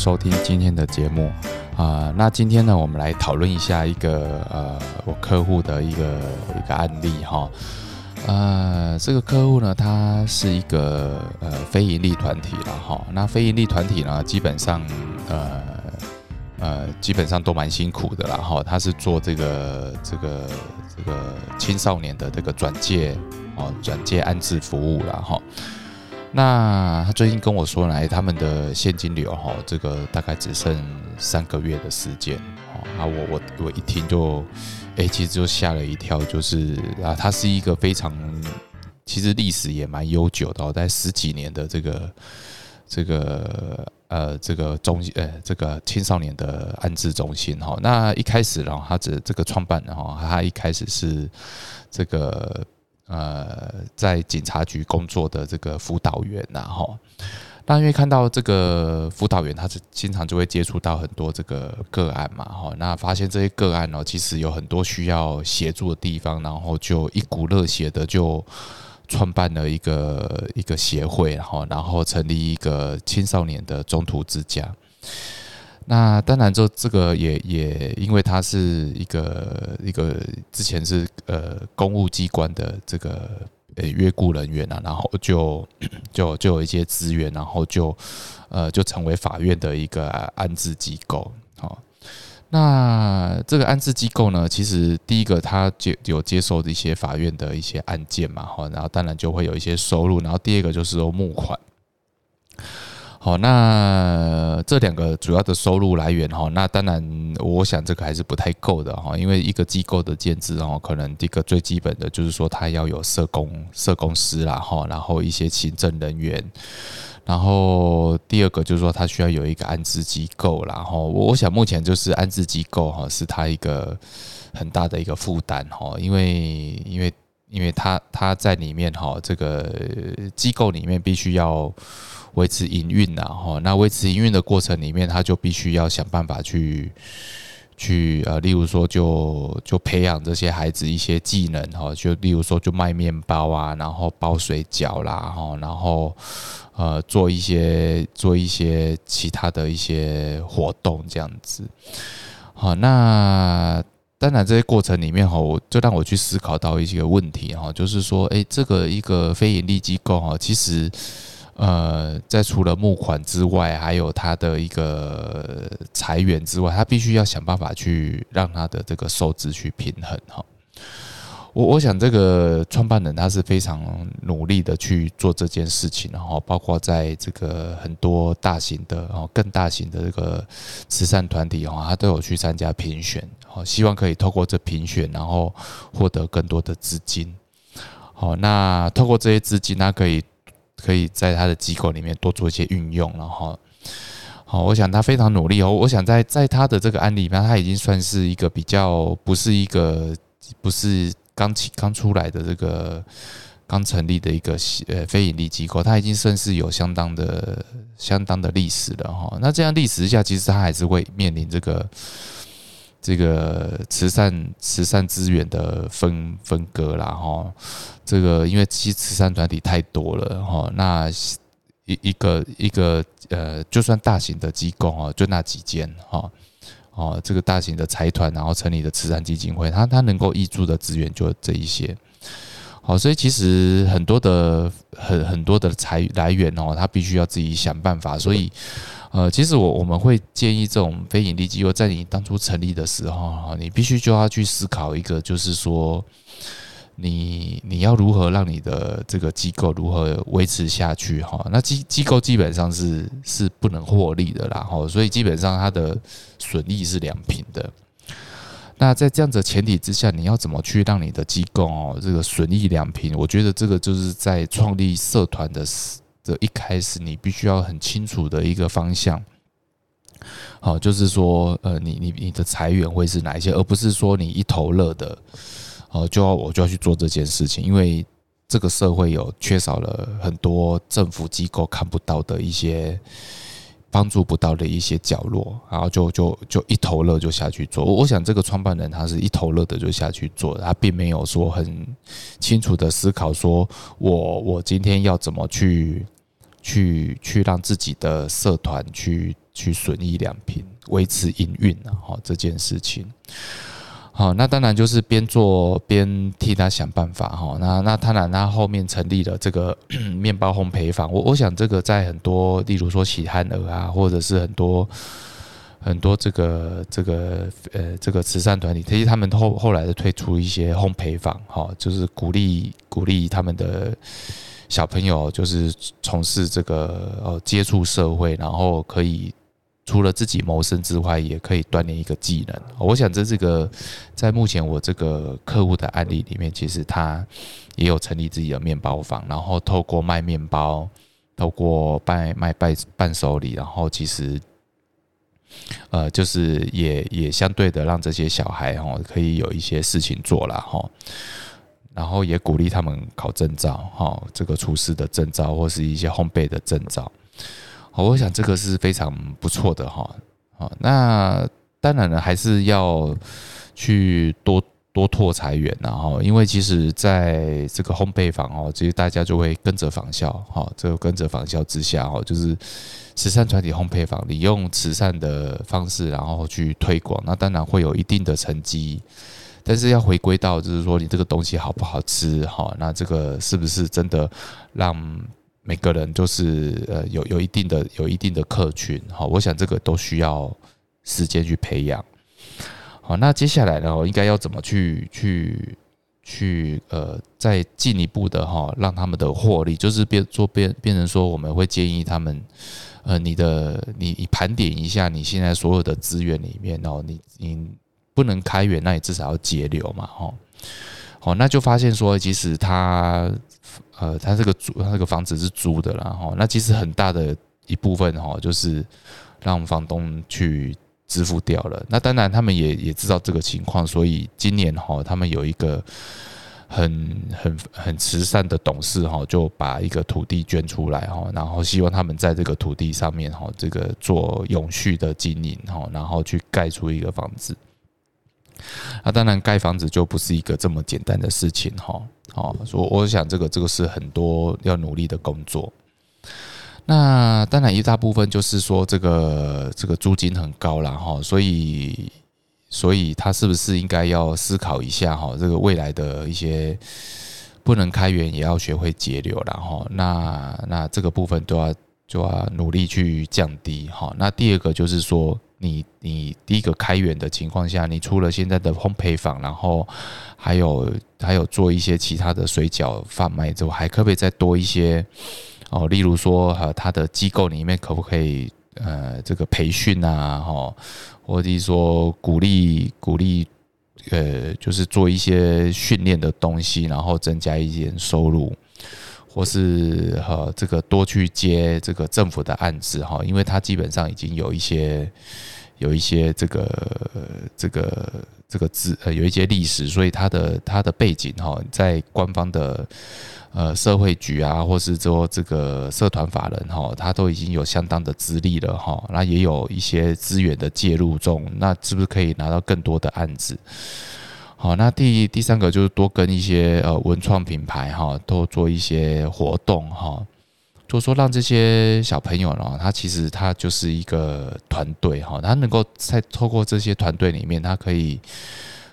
收听今天的节目啊、那今天呢，我们来讨论一下一个呃，我客户的一个一个案例哈。呃，这个客户呢，他是一个呃非盈利团体了哈。那非盈利团体呢，基本上呃呃基本上都蛮辛苦的啦哈。他是做这个这个这个青少年的这个转介哦，转介安置服务了哈。那他最近跟我说来，他们的现金流哈，这个大概只剩三个月的时间哦。啊，我我我一听就，哎、其实就吓了一跳，就是啊，它是一个非常，其实历史也蛮悠久的、哦，在十几年的这个这个呃这个中呃这个青少年的安置中心哈。那一开始呢，他这这个创办人哈，他一开始是这个。呃，在警察局工作的这个辅导员呐，哈，那因为看到这个辅导员，他是经常就会接触到很多这个个案嘛，哈，那发现这些个案呢，其实有很多需要协助的地方，然后就一股热血的就创办了一个一个协会，然后然后成立一个青少年的中途之家。那当然，这这个也也因为他是一个一个之前是呃公务机关的这个呃约雇人员啊，然后就 就就有一些资源，然后就呃就成为法院的一个安置机构。好，那这个安置机构呢，其实第一个他接有接受一些法院的一些案件嘛，哈，然后当然就会有一些收入，然后第二个就是说募款。好，那这两个主要的收入来源哈，那当然我想这个还是不太够的哈，因为一个机构的建制哦，可能第一个最基本的就是说它要有社工、社工师啦哈，然后一些行政人员，然后第二个就是说它需要有一个安置机构啦，哈我想目前就是安置机构哈是它一个很大的一个负担哈，因为因为因为他他在里面哈，这个机构里面必须要。维持营运呐，哈，那维持营运的过程里面，他就必须要想办法去去呃，例如说就就培养这些孩子一些技能哈，就例如说就卖面包啊，然后包水饺啦，哈，然后呃做一些做一些其他的一些活动这样子，好，那当然这些过程里面哈，我就让我去思考到一些问题哈，就是说，诶，这个一个非营利机构哈，其实。呃，在除了募款之外，还有他的一个裁员之外，他必须要想办法去让他的这个收支去平衡哈。我我想这个创办人他是非常努力的去做这件事情，然后包括在这个很多大型的哦更大型的这个慈善团体哈，他都有去参加评选，好希望可以透过这评选，然后获得更多的资金。好，那透过这些资金，他可以。可以在他的机构里面多做一些运用，然后，好，我想他非常努力哦。我想在在他的这个案例里面，他已经算是一个比较不是一个不是刚起刚出来的这个刚成立的一个呃非盈利机构，他已经算是有相当的相当的历史了哈。那这样历史下，其实他还是会面临这个。这个慈善慈善资源的分分割啦，哈，这个因为其实慈善团体太多了，哈，那一一个一个呃，就算大型的机构哦，就那几间，哈，哦，这个大型的财团，然后成立的慈善基金会，它它能够挹注的资源就这一些，好，所以其实很多的很很多的财来源哦，它必须要自己想办法，所以。呃，其实我我们会建议这种非盈利机构，在你当初成立的时候，你必须就要去思考一个，就是说，你你要如何让你的这个机构如何维持下去哈？那机机构基本上是是不能获利的啦，哈，所以基本上它的损益是两平的。那在这样子前提之下，你要怎么去让你的机构哦，这个损益两平？我觉得这个就是在创立社团的时这一开始你必须要很清楚的一个方向，好，就是说，呃，你你你的财源会是哪一些，而不是说你一头热的，哦，就要我就要去做这件事情，因为这个社会有缺少了很多政府机构看不到的一些帮助不到的一些角落，然后就就就一头热就下去做。我我想这个创办人他是一头热的就下去做，他并没有说很清楚的思考，说我我今天要怎么去。去去让自己的社团去去损益两平，维持营运啊，哈，这件事情。好，那当然就是边做边替他想办法哈。那那当然，他后面成立了这个 面包烘焙坊。我我想这个在很多，例如说喜憨儿啊，或者是很多很多这个这个呃这个慈善团体，其实他们后后来的推出一些烘焙坊，哈，就是鼓励鼓励他们的小朋友，就是从事这个呃接触社会，然后可以。除了自己谋生之外，也可以锻炼一个技能。我想，这这个在目前我这个客户的案例里面，其实他也有成立自己的面包房，然后透过卖面包，透过卖卖伴伴手礼，然后其实，呃，就是也也相对的让这些小孩哈可以有一些事情做了哈，然后也鼓励他们考证照哈，这个厨师的证照或是一些烘焙的证照。好，我想这个是非常不错的哈。好，那当然了，还是要去多多拓财源然后，因为其实在这个烘焙坊哦，其实大家就会跟着仿效哈。这个跟着仿效之下哦，就是慈善团体烘焙坊，你用慈善的方式然后去推广，那当然会有一定的成绩。但是要回归到就是说，你这个东西好不好吃哈？那这个是不是真的让？每个人就是呃有有一定的有一定的客群，好，我想这个都需要时间去培养。好，那接下来呢，我应该要怎么去去去呃再进一步的哈，让他们的获利，就是变做变变成说，我们会建议他们，呃，你的你你盘点一下你现在所有的资源里面哦，你你不能开源，那你至少要节流嘛，哈。好，那就发现说，其实他，呃，他这个租，他这个房子是租的，然后那其实很大的一部分哈，就是让房东去支付掉了。那当然，他们也也知道这个情况，所以今年哈，他们有一个很很很慈善的董事哈，就把一个土地捐出来哈，然后希望他们在这个土地上面哈，这个做永续的经营哈，然后去盖出一个房子。那当然，盖房子就不是一个这么简单的事情哈。哦，我我想这个这个是很多要努力的工作。那当然一大部分就是说，这个这个租金很高了哈，所以所以他是不是应该要思考一下哈？这个未来的一些不能开源，也要学会节流了哈。那那这个部分都要就要努力去降低哈。那第二个就是说。你你第一个开源的情况下，你除了现在的烘焙坊，然后还有还有做一些其他的水饺贩卖之后，还可不可以再多一些哦？例如说，哈，他的机构里面可不可以呃这个培训啊，哈，或者是说鼓励鼓励呃，就是做一些训练的东西，然后增加一点收入，或是哈这个多去接这个政府的案子哈，因为他基本上已经有一些。有一些这个这个这个字呃，有一些历史，所以他的他的背景哈，在官方的呃社会局啊，或是说这个社团法人哈，他都已经有相当的资历了哈，那也有一些资源的介入中，那是不是可以拿到更多的案子？好，那第第三个就是多跟一些呃文创品牌哈，多做一些活动哈。就说让这些小朋友呢，他其实他就是一个团队哈，他能够在透过这些团队里面，他可以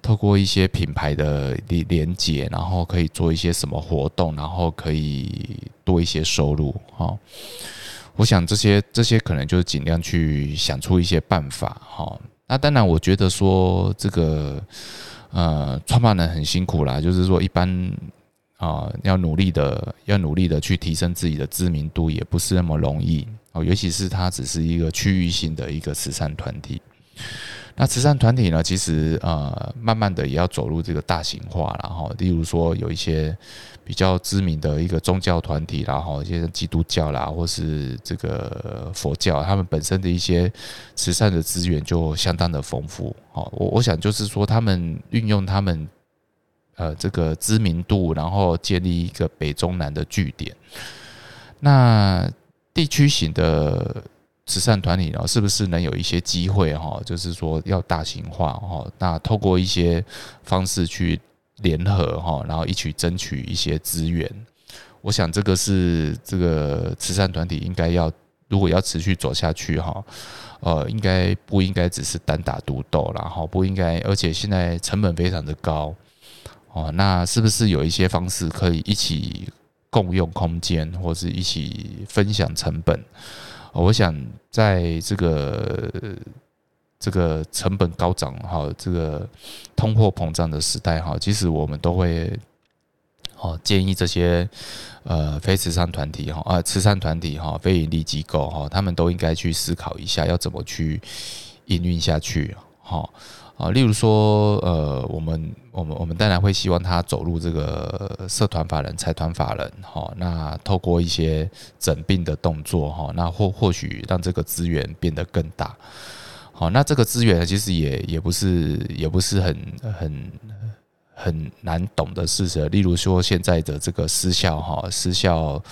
透过一些品牌的连连接，然后可以做一些什么活动，然后可以多一些收入哈。我想这些这些可能就是尽量去想出一些办法哈。那当然，我觉得说这个呃，创办人很辛苦啦，就是说一般。啊，要努力的，要努力的去提升自己的知名度，也不是那么容易哦。尤其是它只是一个区域性的一个慈善团体。那慈善团体呢，其实呃，慢慢的也要走入这个大型化了哈。例如说，有一些比较知名的一个宗教团体然后一些基督教啦，或是这个佛教，他们本身的一些慈善的资源就相当的丰富。哦，我我想就是说，他们运用他们。呃，这个知名度，然后建立一个北中南的据点。那地区型的慈善团体呢，是不是能有一些机会哈？就是说要大型化哈，那透过一些方式去联合哈，然后一起争取一些资源。我想这个是这个慈善团体应该要如果要持续走下去哈，呃，应该不应该只是单打独斗然后不应该，而且现在成本非常的高哦，那是不是有一些方式可以一起共用空间，或是一起分享成本？我想在这个。这个成本高涨哈，这个通货膨胀的时代哈，其实我们都会哦建议这些呃非慈善团体哈啊慈善团体哈非营利机构哈，他们都应该去思考一下要怎么去营运下去哈啊，例如说呃我们我们我们当然会希望他走入这个社团法人财团法人哈，那透过一些整并的动作哈，那或或许让这个资源变得更大。好，那这个资源其实也也不是也不是很很很难懂的事实。例如说，现在的这个私校哈，私校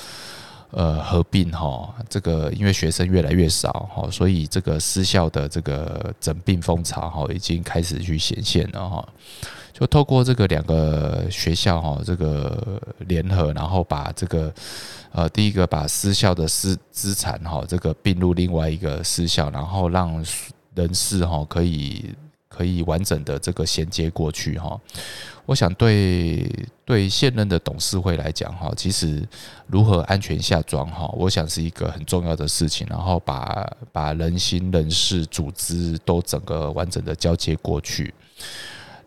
呃合并哈，这个因为学生越来越少哈，所以这个私校的这个整并风潮哈，已经开始去显现了哈。就透过这个两个学校哈，这个联合，然后把这个呃第一个把私校的私资产哈，这个并入另外一个私校，然后让。人事哈可以可以完整的这个衔接过去哈，我想对对现任的董事会来讲哈，其实如何安全下庄哈，我想是一个很重要的事情。然后把把人心、人事、组织都整个完整的交接过去。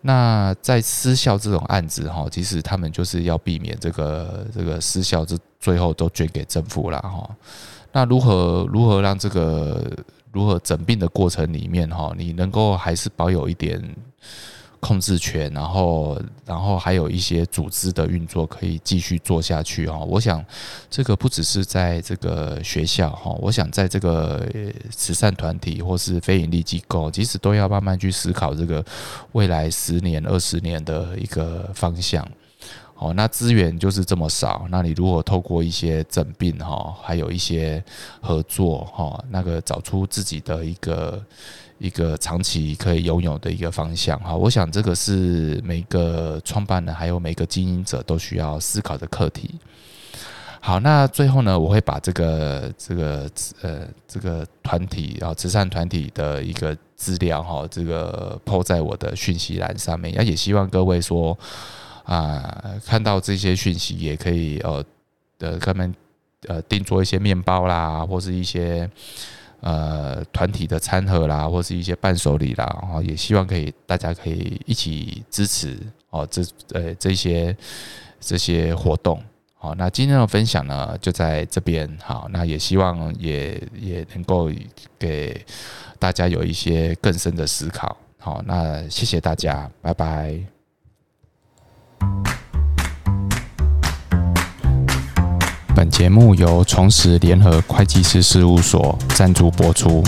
那在失效这种案子哈，其实他们就是要避免这个这个失效这最后都捐给政府了哈。那如何如何让这个？如何整病的过程里面哈，你能够还是保有一点控制权，然后然后还有一些组织的运作可以继续做下去哈。我想这个不只是在这个学校哈，我想在这个慈善团体或是非营利机构，其实都要慢慢去思考这个未来十年、二十年的一个方向。哦，那资源就是这么少，那你如果透过一些诊病哈，还有一些合作哈，那个找出自己的一个一个长期可以拥有的一个方向哈，我想这个是每个创办人还有每个经营者都需要思考的课题。好，那最后呢，我会把这个这个呃这个团体啊慈善团体的一个资料哈，这个抛在我的讯息栏上面，那也希望各位说。啊，看到这些讯息也可以呃，呃，他们呃订做一些面包啦，或是一些呃团体的餐盒啦，或是一些伴手礼啦，然后也希望可以大家可以一起支持哦，这呃这些这些活动。好，那今天的分享呢就在这边。好，那也希望也也能够给大家有一些更深的思考。好，那谢谢大家，拜拜。本节目由重实联合会计师事务所赞助播出。